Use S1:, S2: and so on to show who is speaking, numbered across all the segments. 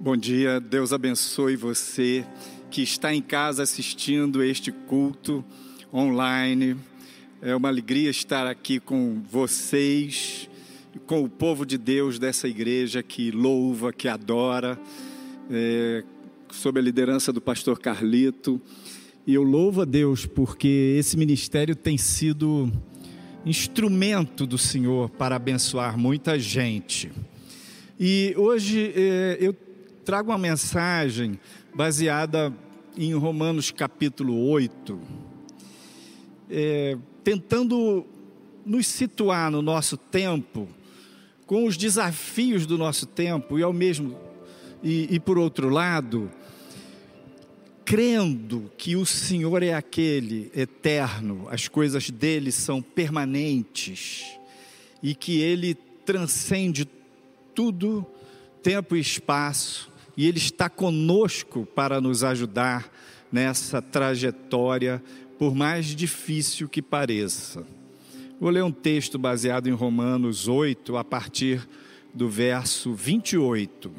S1: Bom dia, Deus abençoe você que está em casa assistindo este culto online. É uma alegria estar aqui com vocês, com o povo de Deus dessa igreja que louva, que adora, é, sob a liderança do pastor Carlito. E eu louvo a Deus porque esse ministério tem sido instrumento do Senhor para abençoar muita gente. E hoje é, eu trago uma mensagem baseada em Romanos capítulo 8, é, tentando nos situar no nosso tempo, com os desafios do nosso tempo, e ao mesmo, e, e por outro lado, crendo que o Senhor é aquele eterno, as coisas dele são permanentes e que ele transcende tudo, tempo e espaço, e Ele está conosco para nos ajudar nessa trajetória, por mais difícil que pareça. Vou ler um texto baseado em Romanos 8, a partir do verso 28.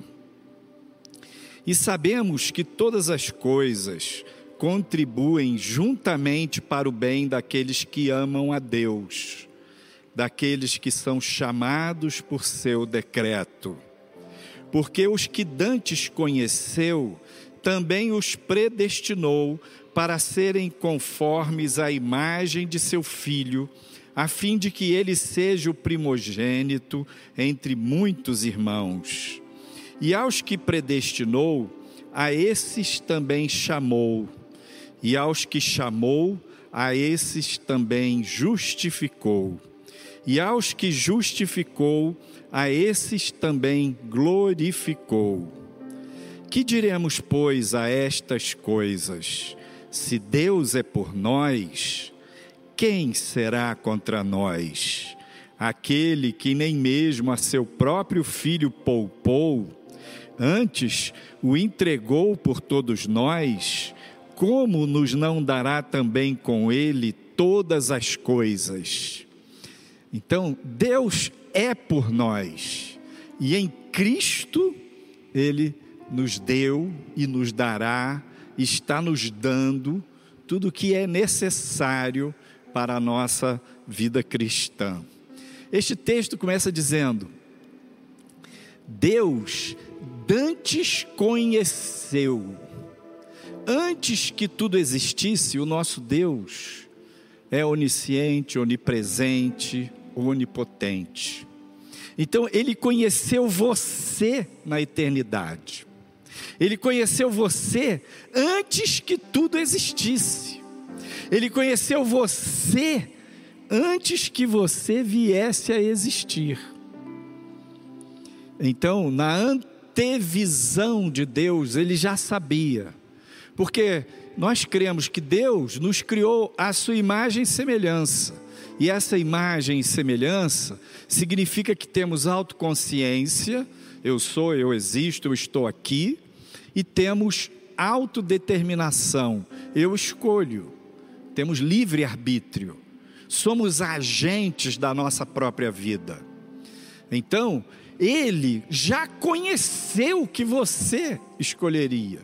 S1: E sabemos que todas as coisas contribuem juntamente para o bem daqueles que amam a Deus, daqueles que são chamados por seu decreto porque os que dantes conheceu, também os predestinou para serem conformes à imagem de seu filho, a fim de que ele seja o primogênito entre muitos irmãos. E aos que predestinou, a esses também chamou, e aos que chamou, a esses também justificou, e aos que justificou, a esses também glorificou. Que diremos, pois, a estas coisas? Se Deus é por nós, quem será contra nós? Aquele que nem mesmo a seu próprio filho poupou, antes o entregou por todos nós, como nos não dará também com ele todas as coisas? Então, Deus é por nós. E em Cristo, Ele nos deu e nos dará, está nos dando tudo o que é necessário para a nossa vida cristã. Este texto começa dizendo: Deus dantes conheceu, antes que tudo existisse, o nosso Deus é onisciente, onipresente, onipotente. Então, ele conheceu você na eternidade. Ele conheceu você antes que tudo existisse. Ele conheceu você antes que você viesse a existir. Então, na antevisão de Deus, ele já sabia. Porque nós cremos que Deus nos criou à sua imagem e semelhança. E essa imagem e semelhança significa que temos autoconsciência, eu sou, eu existo, eu estou aqui, e temos autodeterminação, eu escolho, temos livre arbítrio, somos agentes da nossa própria vida. Então, ele já conheceu o que você escolheria.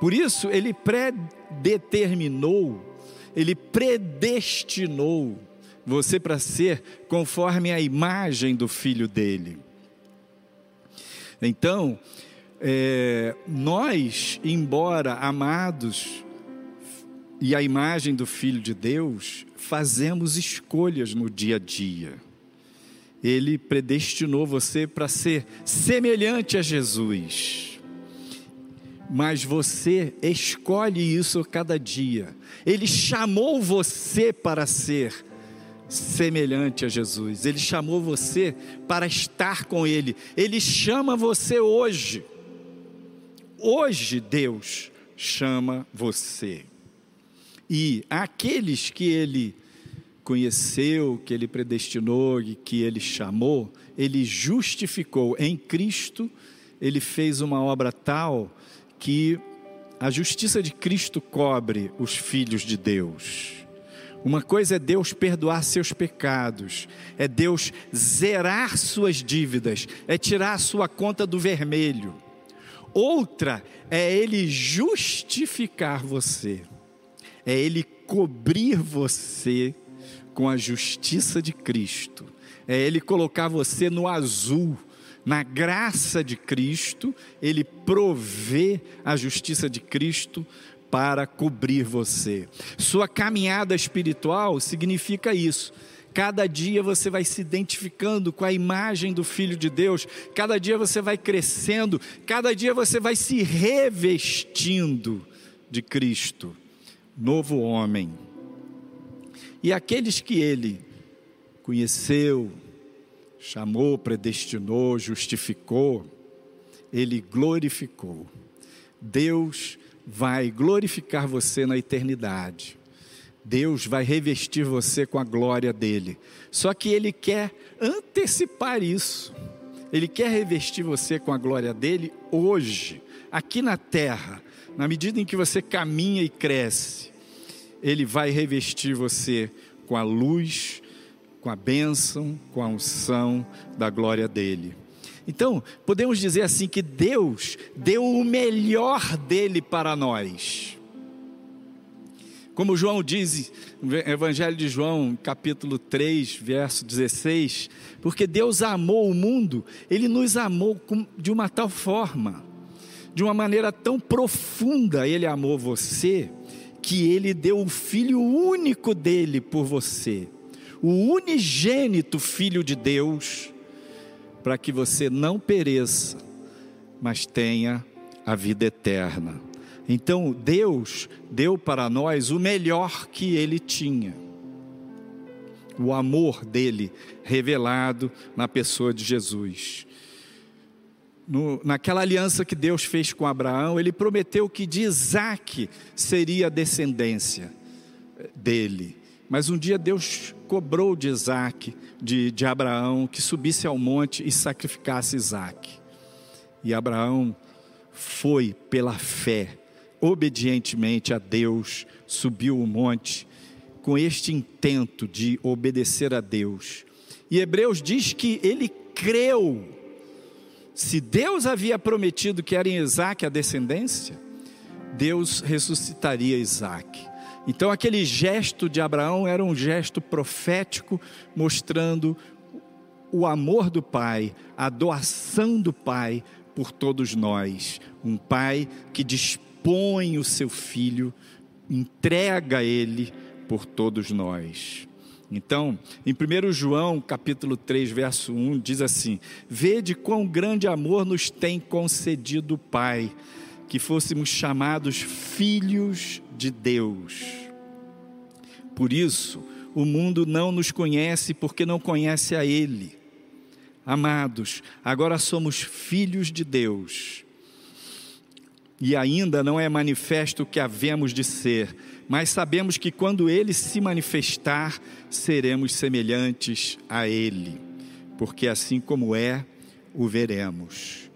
S1: Por isso, ele predeterminou, ele predestinou você para ser conforme a imagem do filho dele. Então, é, nós, embora amados e a imagem do Filho de Deus, fazemos escolhas no dia a dia. Ele predestinou você para ser semelhante a Jesus. Mas você escolhe isso cada dia. Ele chamou você para ser semelhante a Jesus. Ele chamou você para estar com Ele. Ele chama você hoje. Hoje Deus chama você. E aqueles que Ele conheceu, que Ele predestinou e que Ele chamou, Ele justificou em Cristo. Ele fez uma obra tal que a justiça de Cristo cobre os filhos de Deus. Uma coisa é Deus perdoar seus pecados, é Deus zerar suas dívidas, é tirar a sua conta do vermelho. Outra é Ele justificar você, é Ele cobrir você com a justiça de Cristo, é Ele colocar você no azul, na graça de Cristo, Ele provê a justiça de Cristo para cobrir você. Sua caminhada espiritual significa isso. Cada dia você vai se identificando com a imagem do Filho de Deus, cada dia você vai crescendo, cada dia você vai se revestindo de Cristo, novo homem. E aqueles que ele conheceu, chamou, predestinou, justificou, ele glorificou. Deus vai glorificar você na eternidade. Deus vai revestir você com a glória dele. Só que ele quer antecipar isso. Ele quer revestir você com a glória dele hoje, aqui na terra. Na medida em que você caminha e cresce, ele vai revestir você com a luz, com a bênção, com a unção da glória dele. Então, podemos dizer assim que Deus deu o melhor dele para nós. Como João diz no Evangelho de João, capítulo 3, verso 16, porque Deus amou o mundo, ele nos amou de uma tal forma, de uma maneira tão profunda, ele amou você, que ele deu o filho único dele por você, o unigênito filho de Deus para que você não pereça, mas tenha a vida eterna. Então Deus deu para nós o melhor que ele tinha. O amor dele revelado na pessoa de Jesus. No, naquela aliança que Deus fez com Abraão, ele prometeu que de Isaac seria a descendência dele. Mas um dia Deus cobrou de Isaac, de, de Abraão, que subisse ao monte e sacrificasse Isaac. E Abraão foi pela fé, obedientemente a Deus, subiu o monte, com este intento de obedecer a Deus. E Hebreus diz que ele creu. Se Deus havia prometido que era em Isaac a descendência, Deus ressuscitaria Isaac. Então, aquele gesto de Abraão era um gesto profético, mostrando o amor do Pai, a doação do Pai por todos nós. Um Pai que dispõe o seu filho, entrega ele por todos nós. Então, em 1 João, capítulo 3, verso 1, diz assim: Vede quão grande amor nos tem concedido o Pai, que fôssemos chamados filhos de Deus. Por isso, o mundo não nos conhece porque não conhece a Ele. Amados, agora somos filhos de Deus. E ainda não é manifesto o que havemos de ser, mas sabemos que quando Ele se manifestar, seremos semelhantes a Ele, porque assim como é, o veremos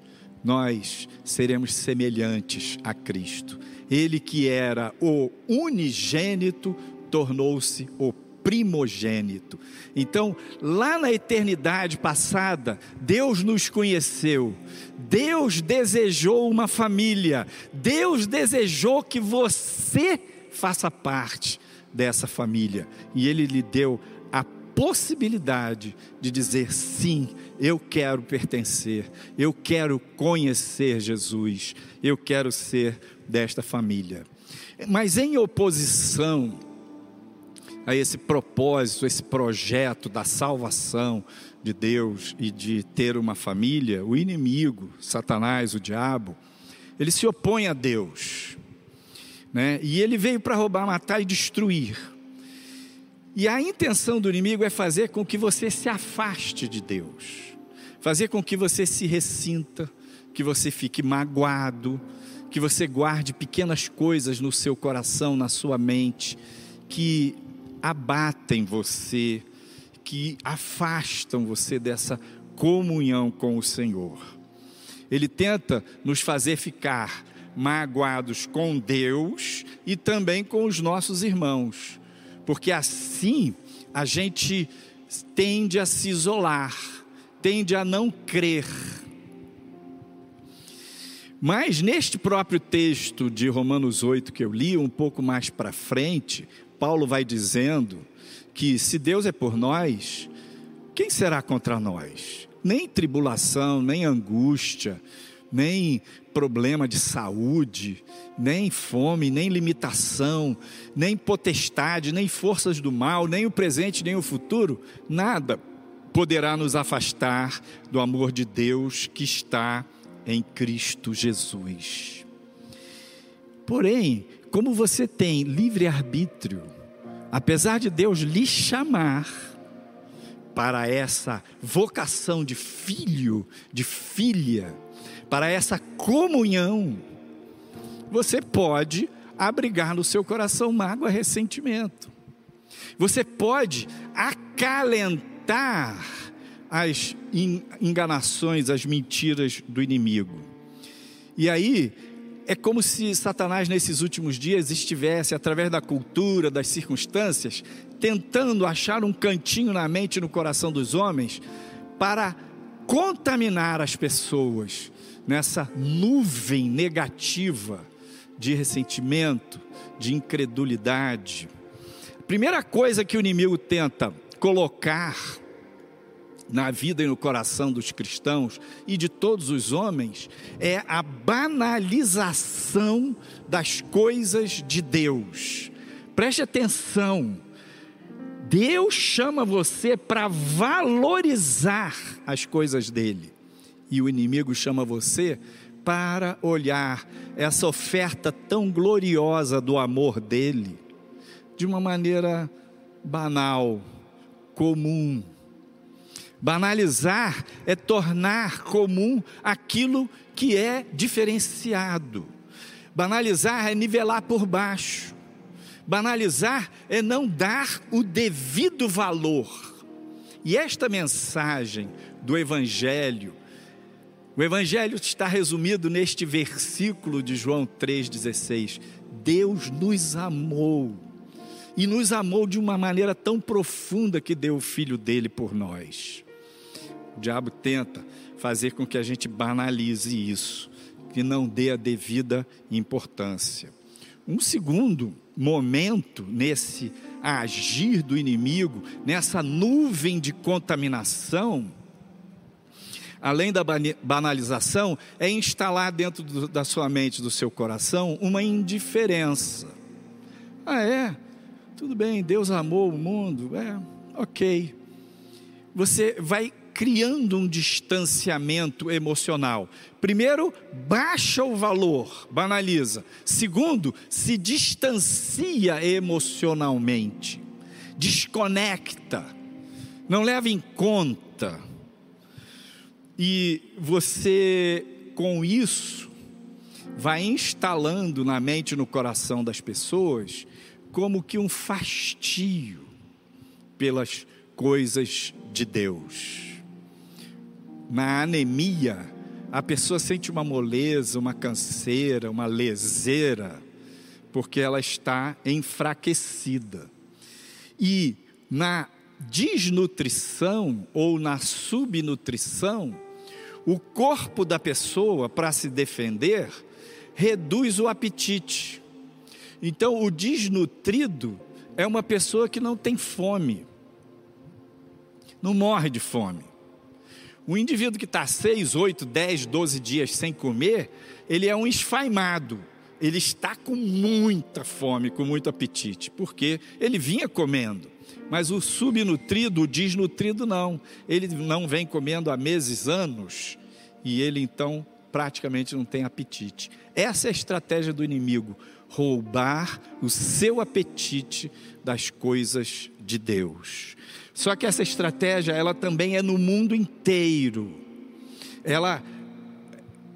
S1: nós seremos semelhantes a Cristo. Ele que era o unigênito tornou-se o primogênito. Então, lá na eternidade passada, Deus nos conheceu, Deus desejou uma família, Deus desejou que você faça parte dessa família, e Ele lhe deu a possibilidade de dizer sim, eu quero pertencer, eu quero conhecer Jesus, eu quero ser desta família. Mas em oposição a esse propósito, esse projeto da salvação de Deus e de ter uma família, o inimigo, Satanás, o diabo, ele se opõe a Deus. Né? E ele veio para roubar, matar e destruir. E a intenção do inimigo é fazer com que você se afaste de Deus, fazer com que você se ressinta, que você fique magoado, que você guarde pequenas coisas no seu coração, na sua mente, que abatem você, que afastam você dessa comunhão com o Senhor. Ele tenta nos fazer ficar magoados com Deus e também com os nossos irmãos, porque assim a gente tende a se isolar, tende a não crer. Mas neste próprio texto de Romanos 8 que eu li, um pouco mais para frente, Paulo vai dizendo que se Deus é por nós, quem será contra nós? Nem tribulação, nem angústia, nem problema de saúde, nem fome, nem limitação, nem potestade, nem forças do mal, nem o presente, nem o futuro, nada poderá nos afastar do amor de Deus que está em Cristo Jesus. Porém, como você tem livre arbítrio, apesar de Deus lhe chamar para essa vocação de filho, de filha, para essa comunhão, você pode abrigar no seu coração mágoa, ressentimento. Você pode acalentar as enganações, as mentiras do inimigo. E aí, é como se Satanás, nesses últimos dias, estivesse, através da cultura, das circunstâncias, tentando achar um cantinho na mente e no coração dos homens para contaminar as pessoas nessa nuvem negativa de ressentimento, de incredulidade. A primeira coisa que o inimigo tenta colocar na vida e no coração dos cristãos e de todos os homens é a banalização das coisas de Deus. Preste atenção. Deus chama você para valorizar as coisas dele. E o inimigo chama você para olhar essa oferta tão gloriosa do amor dele de uma maneira banal, comum, Banalizar é tornar comum aquilo que é diferenciado. Banalizar é nivelar por baixo. Banalizar é não dar o devido valor. E esta mensagem do Evangelho, o Evangelho está resumido neste versículo de João 3,16. Deus nos amou, e nos amou de uma maneira tão profunda que deu o Filho dele por nós. O diabo tenta fazer com que a gente banalize isso, que não dê a devida importância. Um segundo momento nesse agir do inimigo, nessa nuvem de contaminação, além da banalização, é instalar dentro do, da sua mente, do seu coração, uma indiferença. Ah, é? Tudo bem, Deus amou o mundo, é, ok. Você vai criando um distanciamento emocional. Primeiro, baixa o valor, banaliza. Segundo, se distancia emocionalmente, desconecta, não leva em conta. E você, com isso, vai instalando na mente e no coração das pessoas como que um fastio pelas coisas de Deus na anemia, a pessoa sente uma moleza, uma canseira, uma leseira, porque ela está enfraquecida. E na desnutrição ou na subnutrição, o corpo da pessoa, para se defender, reduz o apetite. Então, o desnutrido é uma pessoa que não tem fome, não morre de fome. O indivíduo que está 6, 8, 10, 12 dias sem comer, ele é um esfaimado. Ele está com muita fome, com muito apetite, porque ele vinha comendo. Mas o subnutrido, o desnutrido, não. Ele não vem comendo há meses, anos, e ele então praticamente não tem apetite. Essa é a estratégia do inimigo: roubar o seu apetite das coisas de Deus. Só que essa estratégia, ela também é no mundo inteiro. Ela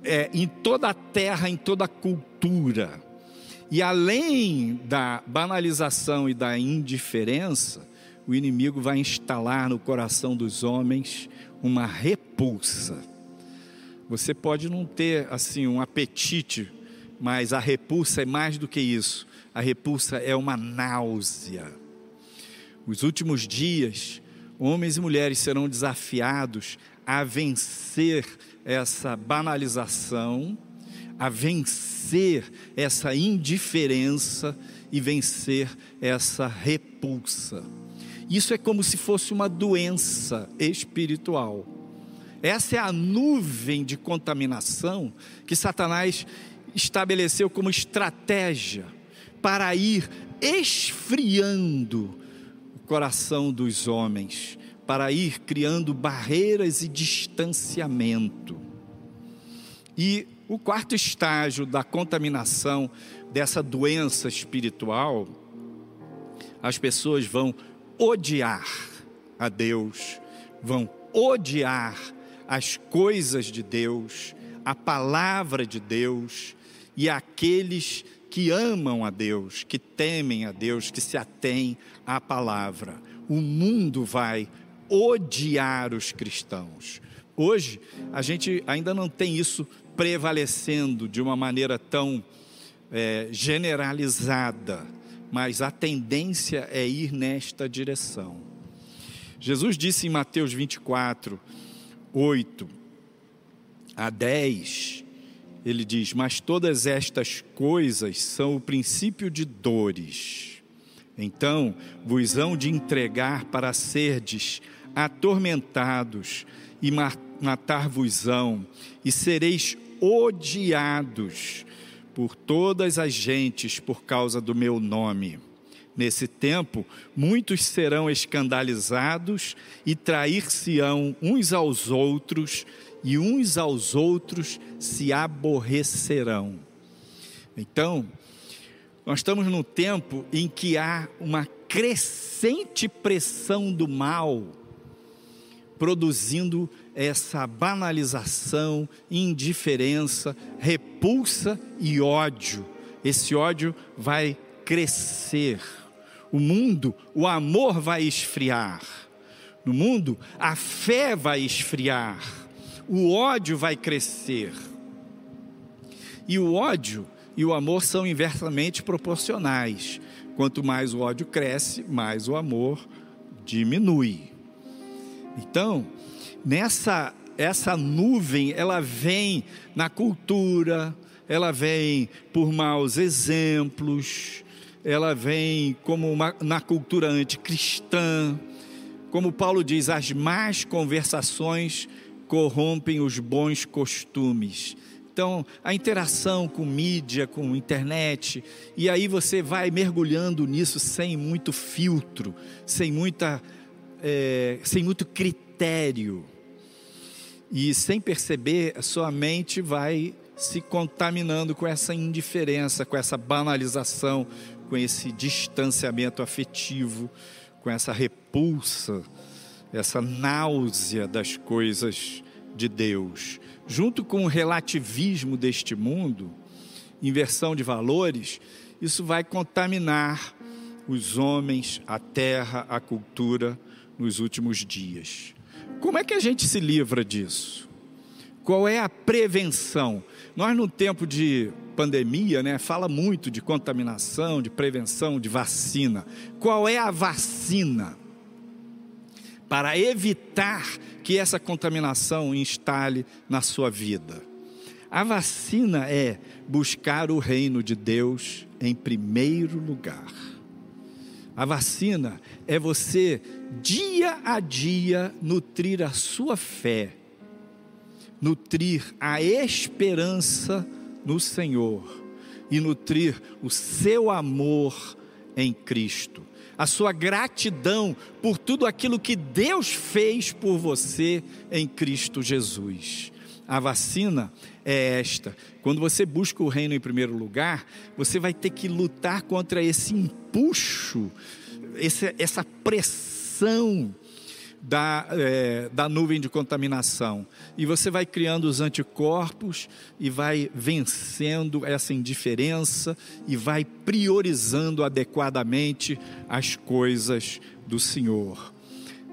S1: é em toda a terra, em toda a cultura. E além da banalização e da indiferença, o inimigo vai instalar no coração dos homens uma repulsa. Você pode não ter assim um apetite, mas a repulsa é mais do que isso. A repulsa é uma náusea os últimos dias, homens e mulheres serão desafiados a vencer essa banalização, a vencer essa indiferença e vencer essa repulsa. Isso é como se fosse uma doença espiritual. Essa é a nuvem de contaminação que Satanás estabeleceu como estratégia para ir esfriando o coração dos homens, para ir criando barreiras e distanciamento. E o quarto estágio da contaminação dessa doença espiritual, as pessoas vão odiar a Deus, vão odiar as coisas de Deus, a palavra de Deus e aqueles que amam a Deus, que temem a Deus, que se atêm à palavra. O mundo vai odiar os cristãos. Hoje, a gente ainda não tem isso prevalecendo de uma maneira tão é, generalizada, mas a tendência é ir nesta direção. Jesus disse em Mateus 24, 8 a 10, ele diz: Mas todas estas coisas são o princípio de dores. Então vos hão de entregar para serdes atormentados e matar-vos-ão, e sereis odiados por todas as gentes por causa do meu nome. Nesse tempo, muitos serão escandalizados e trair-se-ão uns aos outros, e uns aos outros se aborrecerão. Então, nós estamos num tempo em que há uma crescente pressão do mal produzindo essa banalização, indiferença, repulsa e ódio. Esse ódio vai crescer. O mundo, o amor vai esfriar. No mundo, a fé vai esfriar. O ódio vai crescer. E o ódio e o amor são inversamente proporcionais. Quanto mais o ódio cresce, mais o amor diminui. Então, nessa essa nuvem, ela vem na cultura, ela vem por maus exemplos, ela vem como uma, na cultura anticristã. Como Paulo diz, as más conversações corrompem os bons costumes. Então, a interação com mídia, com internet, e aí você vai mergulhando nisso sem muito filtro, sem muita é, sem muito critério. E sem perceber, a sua mente vai se contaminando com essa indiferença, com essa banalização, com esse distanciamento afetivo, com essa repulsa, essa náusea das coisas de Deus. Junto com o relativismo deste mundo, inversão de valores, isso vai contaminar os homens, a terra, a cultura, nos últimos dias. Como é que a gente se livra disso? Qual é a prevenção? Nós, no tempo de pandemia, né, fala muito de contaminação, de prevenção, de vacina. Qual é a vacina? Para evitar que essa contaminação instale na sua vida. A vacina é buscar o reino de Deus em primeiro lugar. A vacina é você, dia a dia, nutrir a sua fé, nutrir a esperança no Senhor e nutrir o seu amor em Cristo, a sua gratidão por tudo aquilo que Deus fez por você em Cristo Jesus. A vacina é esta: quando você busca o reino em primeiro lugar, você vai ter que lutar contra esse empuxo, essa pressão da, é, da nuvem de contaminação. E você vai criando os anticorpos e vai vencendo essa indiferença e vai priorizando adequadamente as coisas do Senhor.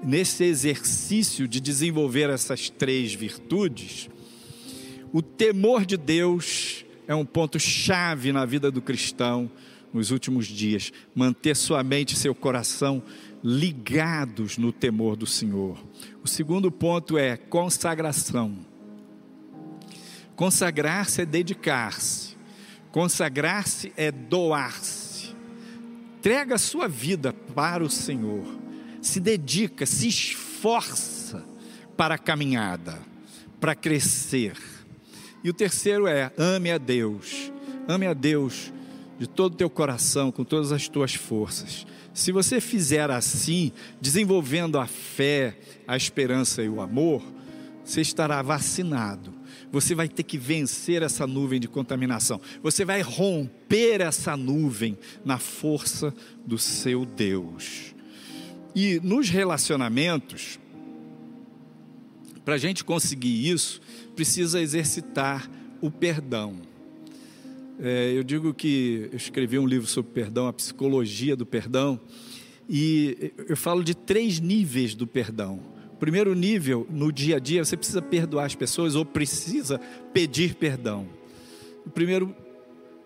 S1: Nesse exercício de desenvolver essas três virtudes, o temor de Deus é um ponto chave na vida do cristão nos últimos dias. Manter sua mente e seu coração ligados no temor do Senhor. O segundo ponto é consagração. Consagrar-se é dedicar-se. Consagrar-se é doar-se. Entrega a sua vida para o Senhor. Se dedica, se esforça para a caminhada, para crescer. E o terceiro é: ame a Deus. Ame a Deus de todo o teu coração, com todas as tuas forças. Se você fizer assim, desenvolvendo a fé, a esperança e o amor, você estará vacinado. Você vai ter que vencer essa nuvem de contaminação. Você vai romper essa nuvem na força do seu Deus. E nos relacionamentos, para a gente conseguir isso, precisa exercitar o perdão. É, eu digo que eu escrevi um livro sobre perdão, a psicologia do perdão, e eu falo de três níveis do perdão. Primeiro nível, no dia a dia, você precisa perdoar as pessoas ou precisa pedir perdão. O primeiro,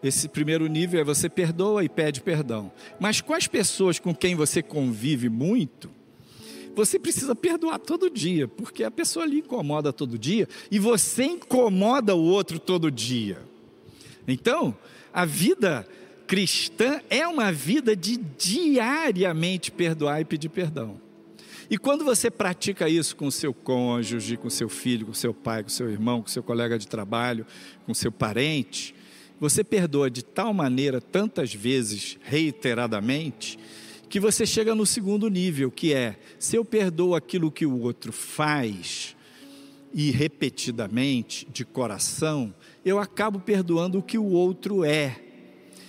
S1: esse primeiro nível é você perdoa e pede perdão. Mas com as pessoas com quem você convive muito, você precisa perdoar todo dia, porque a pessoa lhe incomoda todo dia e você incomoda o outro todo dia. Então, a vida cristã é uma vida de diariamente perdoar e pedir perdão. E quando você pratica isso com seu cônjuge, com seu filho, com seu pai, com seu irmão, com seu colega de trabalho, com seu parente, você perdoa de tal maneira, tantas vezes, reiteradamente, que você chega no segundo nível, que é: se eu perdoo aquilo que o outro faz, e repetidamente, de coração, eu acabo perdoando o que o outro é.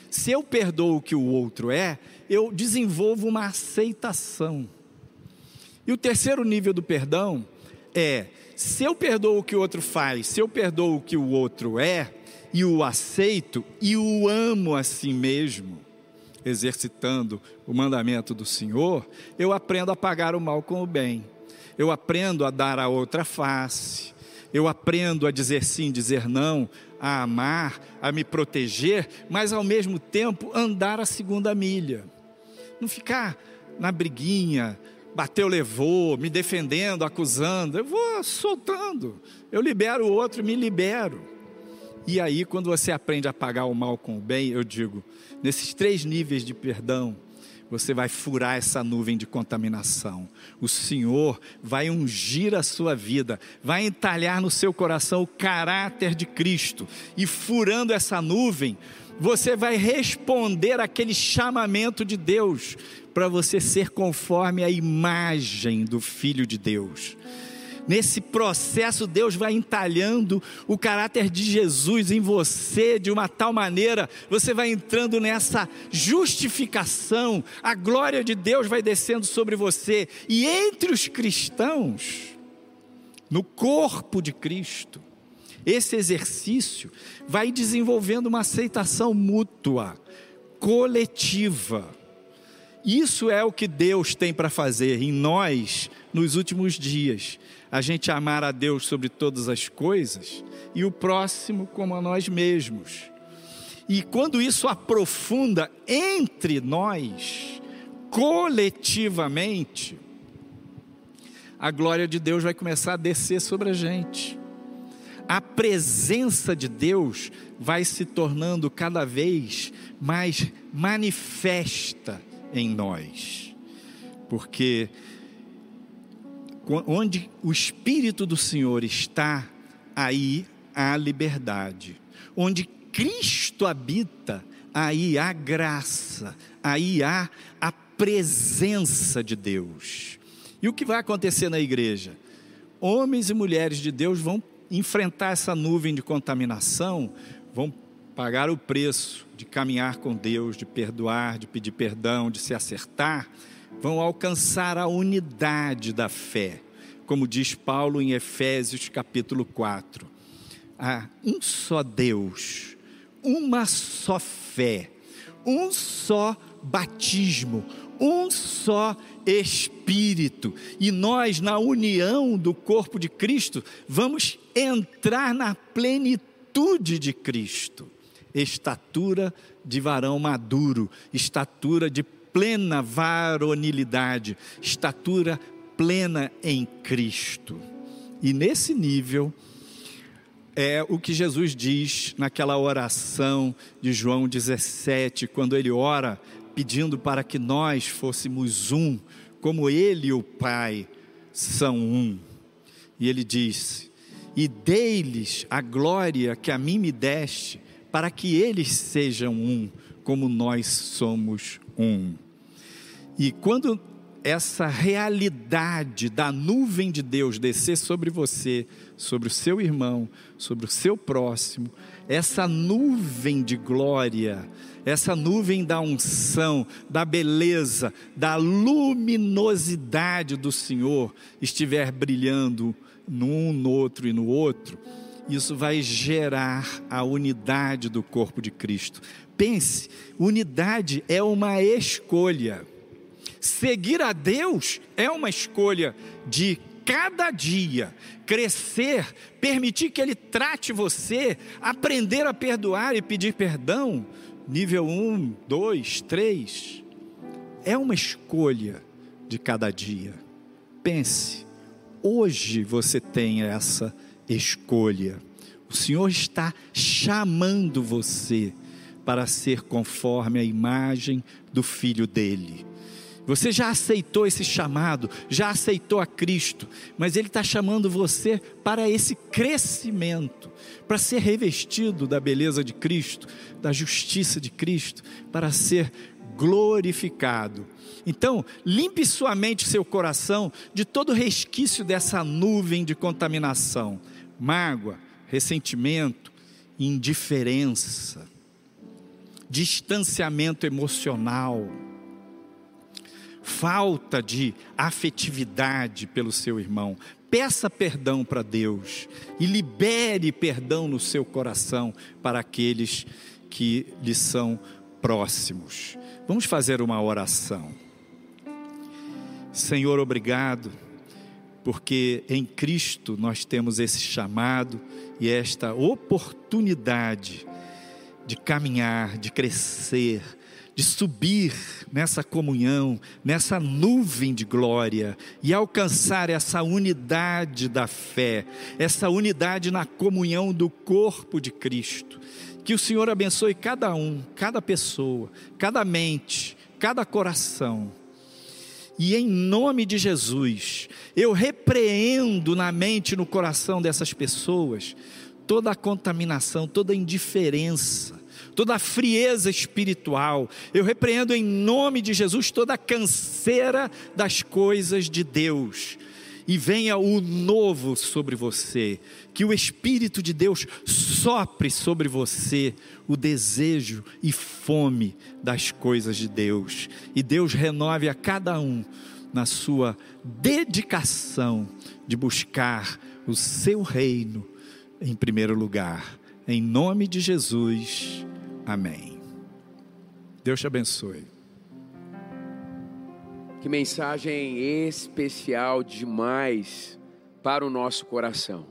S1: Se eu perdoo o que o outro é, eu desenvolvo uma aceitação. E o terceiro nível do perdão é: se eu perdoo o que o outro faz, se eu perdoo o que o outro é, e o aceito e o amo a si mesmo, exercitando o mandamento do Senhor, eu aprendo a pagar o mal com o bem. Eu aprendo a dar a outra face. Eu aprendo a dizer sim, dizer não, a amar, a me proteger, mas ao mesmo tempo andar a segunda milha. Não ficar na briguinha, bateu, levou, me defendendo, acusando. Eu vou soltando. Eu libero o outro, me libero. E aí, quando você aprende a pagar o mal com o bem, eu digo, nesses três níveis de perdão, você vai furar essa nuvem de contaminação. O Senhor vai ungir a sua vida, vai entalhar no seu coração o caráter de Cristo. E furando essa nuvem, você vai responder aquele chamamento de Deus para você ser conforme a imagem do Filho de Deus. Nesse processo, Deus vai entalhando o caráter de Jesus em você de uma tal maneira, você vai entrando nessa justificação, a glória de Deus vai descendo sobre você, e entre os cristãos, no corpo de Cristo, esse exercício vai desenvolvendo uma aceitação mútua, coletiva. Isso é o que Deus tem para fazer em nós nos últimos dias a gente amar a Deus sobre todas as coisas e o próximo como a nós mesmos. E quando isso aprofunda entre nós, coletivamente, a glória de Deus vai começar a descer sobre a gente. A presença de Deus vai se tornando cada vez mais manifesta em nós. Porque onde o Espírito do Senhor está, aí há liberdade. Onde Cristo habita, aí há graça, aí há a presença de Deus. E o que vai acontecer na igreja? Homens e mulheres de Deus vão enfrentar essa nuvem de contaminação, vão pagar o preço de caminhar com Deus, de perdoar, de pedir perdão, de se acertar vão alcançar a unidade da fé, como diz Paulo em Efésios capítulo 4. Há um só Deus, uma só fé, um só batismo, um só Espírito. E nós, na união do corpo de Cristo, vamos entrar na plenitude de Cristo. Estatura de varão maduro, estatura de plena varonilidade, estatura plena em Cristo. E nesse nível é o que Jesus diz naquela oração de João 17, quando ele ora pedindo para que nós fôssemos um, como ele e o Pai são um. E ele diz: E dei-lhes a glória que a mim me deste, para que eles sejam um, como nós somos um. E quando essa realidade da nuvem de Deus descer sobre você, sobre o seu irmão, sobre o seu próximo, essa nuvem de glória, essa nuvem da unção, da beleza, da luminosidade do Senhor estiver brilhando num, no outro e no outro, isso vai gerar a unidade do corpo de Cristo. Pense, unidade é uma escolha. Seguir a Deus é uma escolha de cada dia crescer, permitir que Ele trate você, aprender a perdoar e pedir perdão. Nível 1, 2, 3. É uma escolha de cada dia. Pense, hoje você tem essa escolha. O Senhor está chamando você para ser conforme a imagem do Filho dele. Você já aceitou esse chamado, já aceitou a Cristo, mas Ele está chamando você para esse crescimento, para ser revestido da beleza de Cristo, da justiça de Cristo, para ser glorificado. Então, limpe sua mente seu coração de todo resquício dessa nuvem de contaminação, mágoa, ressentimento, indiferença, distanciamento emocional falta de afetividade pelo seu irmão. Peça perdão para Deus e libere perdão no seu coração para aqueles que lhe são próximos. Vamos fazer uma oração. Senhor, obrigado, porque em Cristo nós temos esse chamado e esta oportunidade de caminhar, de crescer, de subir nessa comunhão, nessa nuvem de glória e alcançar essa unidade da fé, essa unidade na comunhão do corpo de Cristo. Que o Senhor abençoe cada um, cada pessoa, cada mente, cada coração. E em nome de Jesus, eu repreendo na mente no coração dessas pessoas toda a contaminação, toda a indiferença, toda a frieza espiritual. Eu repreendo em nome de Jesus toda a canseira das coisas de Deus. E venha o novo sobre você, que o Espírito de Deus sopre sobre você o desejo e fome das coisas de Deus. E Deus renove a cada um na sua dedicação de buscar o seu reino em primeiro lugar. Em nome de Jesus. Amém. Deus te abençoe.
S2: Que mensagem especial demais para o nosso coração.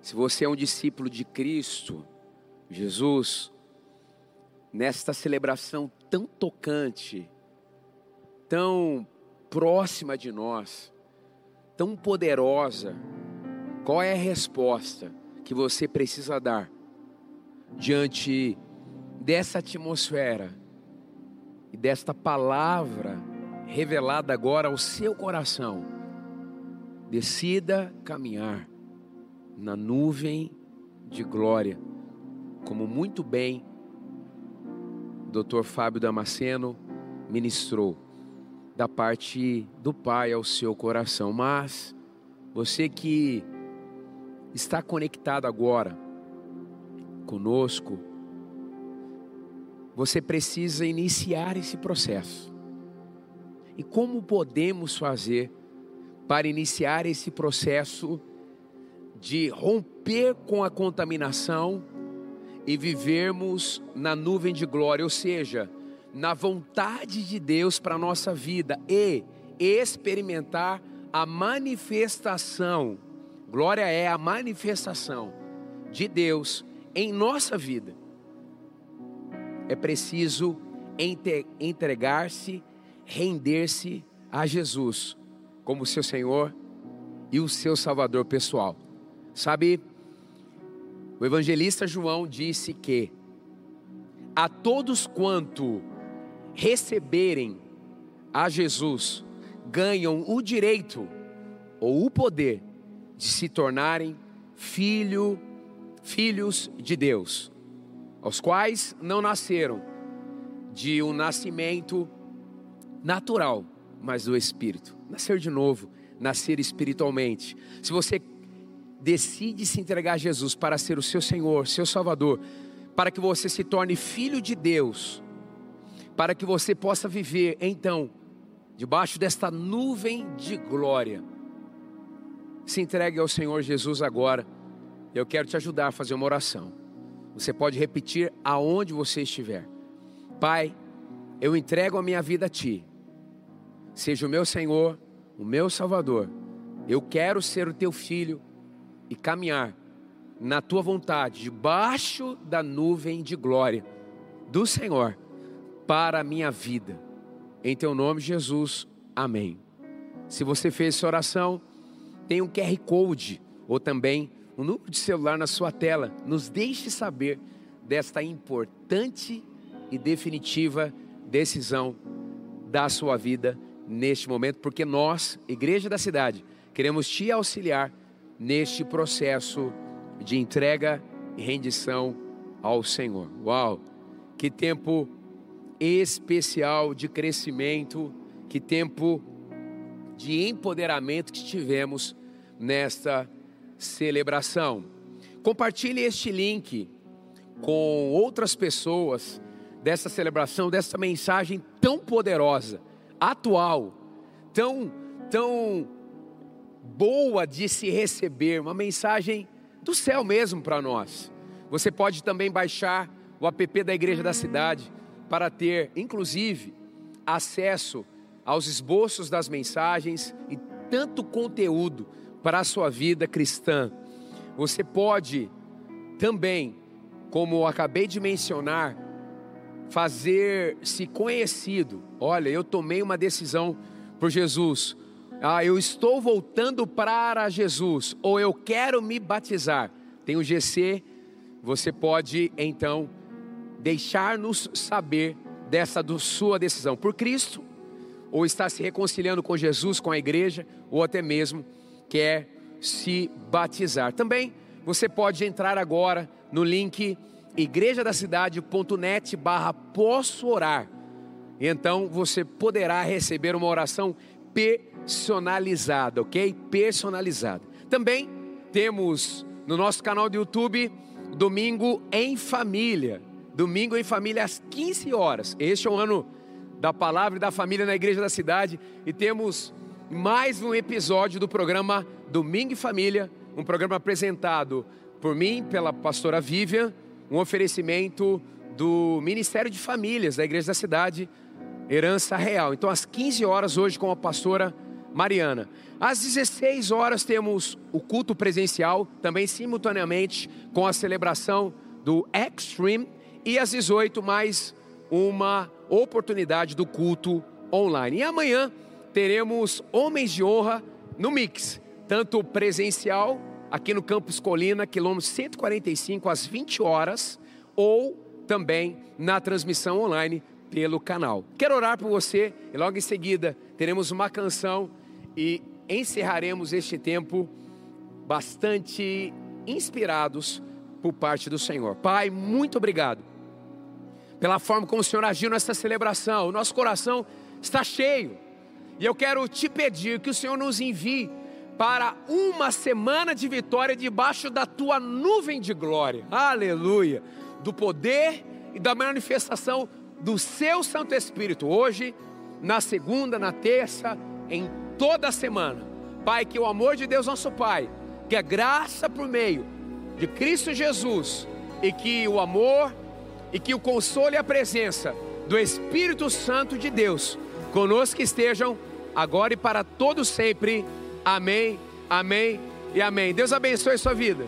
S2: Se você é um discípulo de Cristo, Jesus, nesta celebração tão tocante, tão próxima de nós, tão poderosa, qual é a resposta que você precisa dar diante dessa atmosfera e desta palavra revelada agora ao seu coração, decida caminhar na nuvem de glória, como muito bem Dr. Fábio Damasceno ministrou, da parte do Pai ao seu coração. Mas você que está conectado agora, conosco, você precisa iniciar esse processo. E como podemos fazer para iniciar esse processo de romper com a contaminação e vivermos na nuvem de glória, ou seja, na vontade de Deus para a nossa vida e experimentar a manifestação. Glória é a manifestação de Deus em nossa vida. É preciso entregar-se, render-se a Jesus como seu Senhor e o seu Salvador pessoal. Sabe, o evangelista João disse que a todos quanto receberem a Jesus ganham o direito ou o poder de se tornarem filho, filhos de Deus, aos quais não nasceram de um nascimento natural, mas do Espírito. Nascer de novo, nascer espiritualmente. Se você decide se entregar a Jesus para ser o seu Senhor, seu Salvador, para que você se torne filho de Deus, para que você possa viver então debaixo desta nuvem de glória. Se entregue ao Senhor Jesus agora. Eu quero te ajudar a fazer uma oração. Você pode repetir aonde você estiver. Pai, eu entrego a minha vida a Ti. Seja o meu Senhor, o meu Salvador. Eu quero ser o Teu filho e caminhar na Tua vontade, debaixo da nuvem de glória do Senhor, para a minha vida. Em Teu nome, Jesus. Amém. Se você fez essa oração, tem um QR Code ou também um número de celular na sua tela. Nos deixe saber desta importante e definitiva decisão da sua vida neste momento, porque nós, Igreja da Cidade, queremos te auxiliar neste processo de entrega e rendição ao Senhor. Uau! Que tempo especial de crescimento, que tempo de empoderamento que tivemos nesta celebração. Compartilhe este link com outras pessoas dessa celebração, dessa mensagem tão poderosa, atual, tão, tão boa de se receber, uma mensagem do céu mesmo para nós. Você pode também baixar o app da Igreja da Cidade para ter, inclusive, acesso aos esboços das mensagens e tanto conteúdo para a sua vida cristã. Você pode também, como eu acabei de mencionar, fazer-se conhecido. Olha, eu tomei uma decisão por Jesus. Ah, eu estou voltando para Jesus, ou eu quero me batizar. Tem o GC, você pode então deixar-nos saber dessa do sua decisão por Cristo, ou está se reconciliando com Jesus, com a igreja, ou até mesmo quer se batizar. Também você pode entrar agora no link igrejadacidade.net barra posso orar. Então você poderá receber uma oração personalizada, ok? Personalizada. Também temos no nosso canal do YouTube Domingo em Família. Domingo em Família às 15 horas. Este é o ano da palavra e da família na Igreja da Cidade e temos mais um episódio do programa Domingo em Família, um programa apresentado por mim, pela pastora Vivian, um oferecimento do Ministério de Famílias da Igreja da Cidade, Herança Real. Então, às 15 horas hoje com a pastora Mariana. Às 16 horas temos o culto presencial, também simultaneamente com a celebração do Extreme e às 18 mais uma oportunidade do culto online. E amanhã teremos Homens de Honra no Mix, tanto presencial aqui no Campus Colina, quilômetro 145 às 20 horas, ou também na transmissão online pelo canal. Quero orar por você e logo em seguida teremos uma canção e encerraremos este tempo bastante inspirados por parte do Senhor. Pai, muito obrigado pela forma como o Senhor agiu nessa celebração. O nosso coração está cheio. E eu quero te pedir que o Senhor nos envie para uma semana de vitória debaixo da tua nuvem de glória. Aleluia! Do poder e da manifestação do seu Santo Espírito hoje, na segunda, na terça, em toda a semana. Pai, que o amor de Deus, nosso Pai, que a graça por meio de Cristo Jesus e que o amor e que o consolo e a presença do Espírito Santo de Deus conosco estejam agora e para todo sempre. Amém, amém e amém. Deus abençoe sua vida.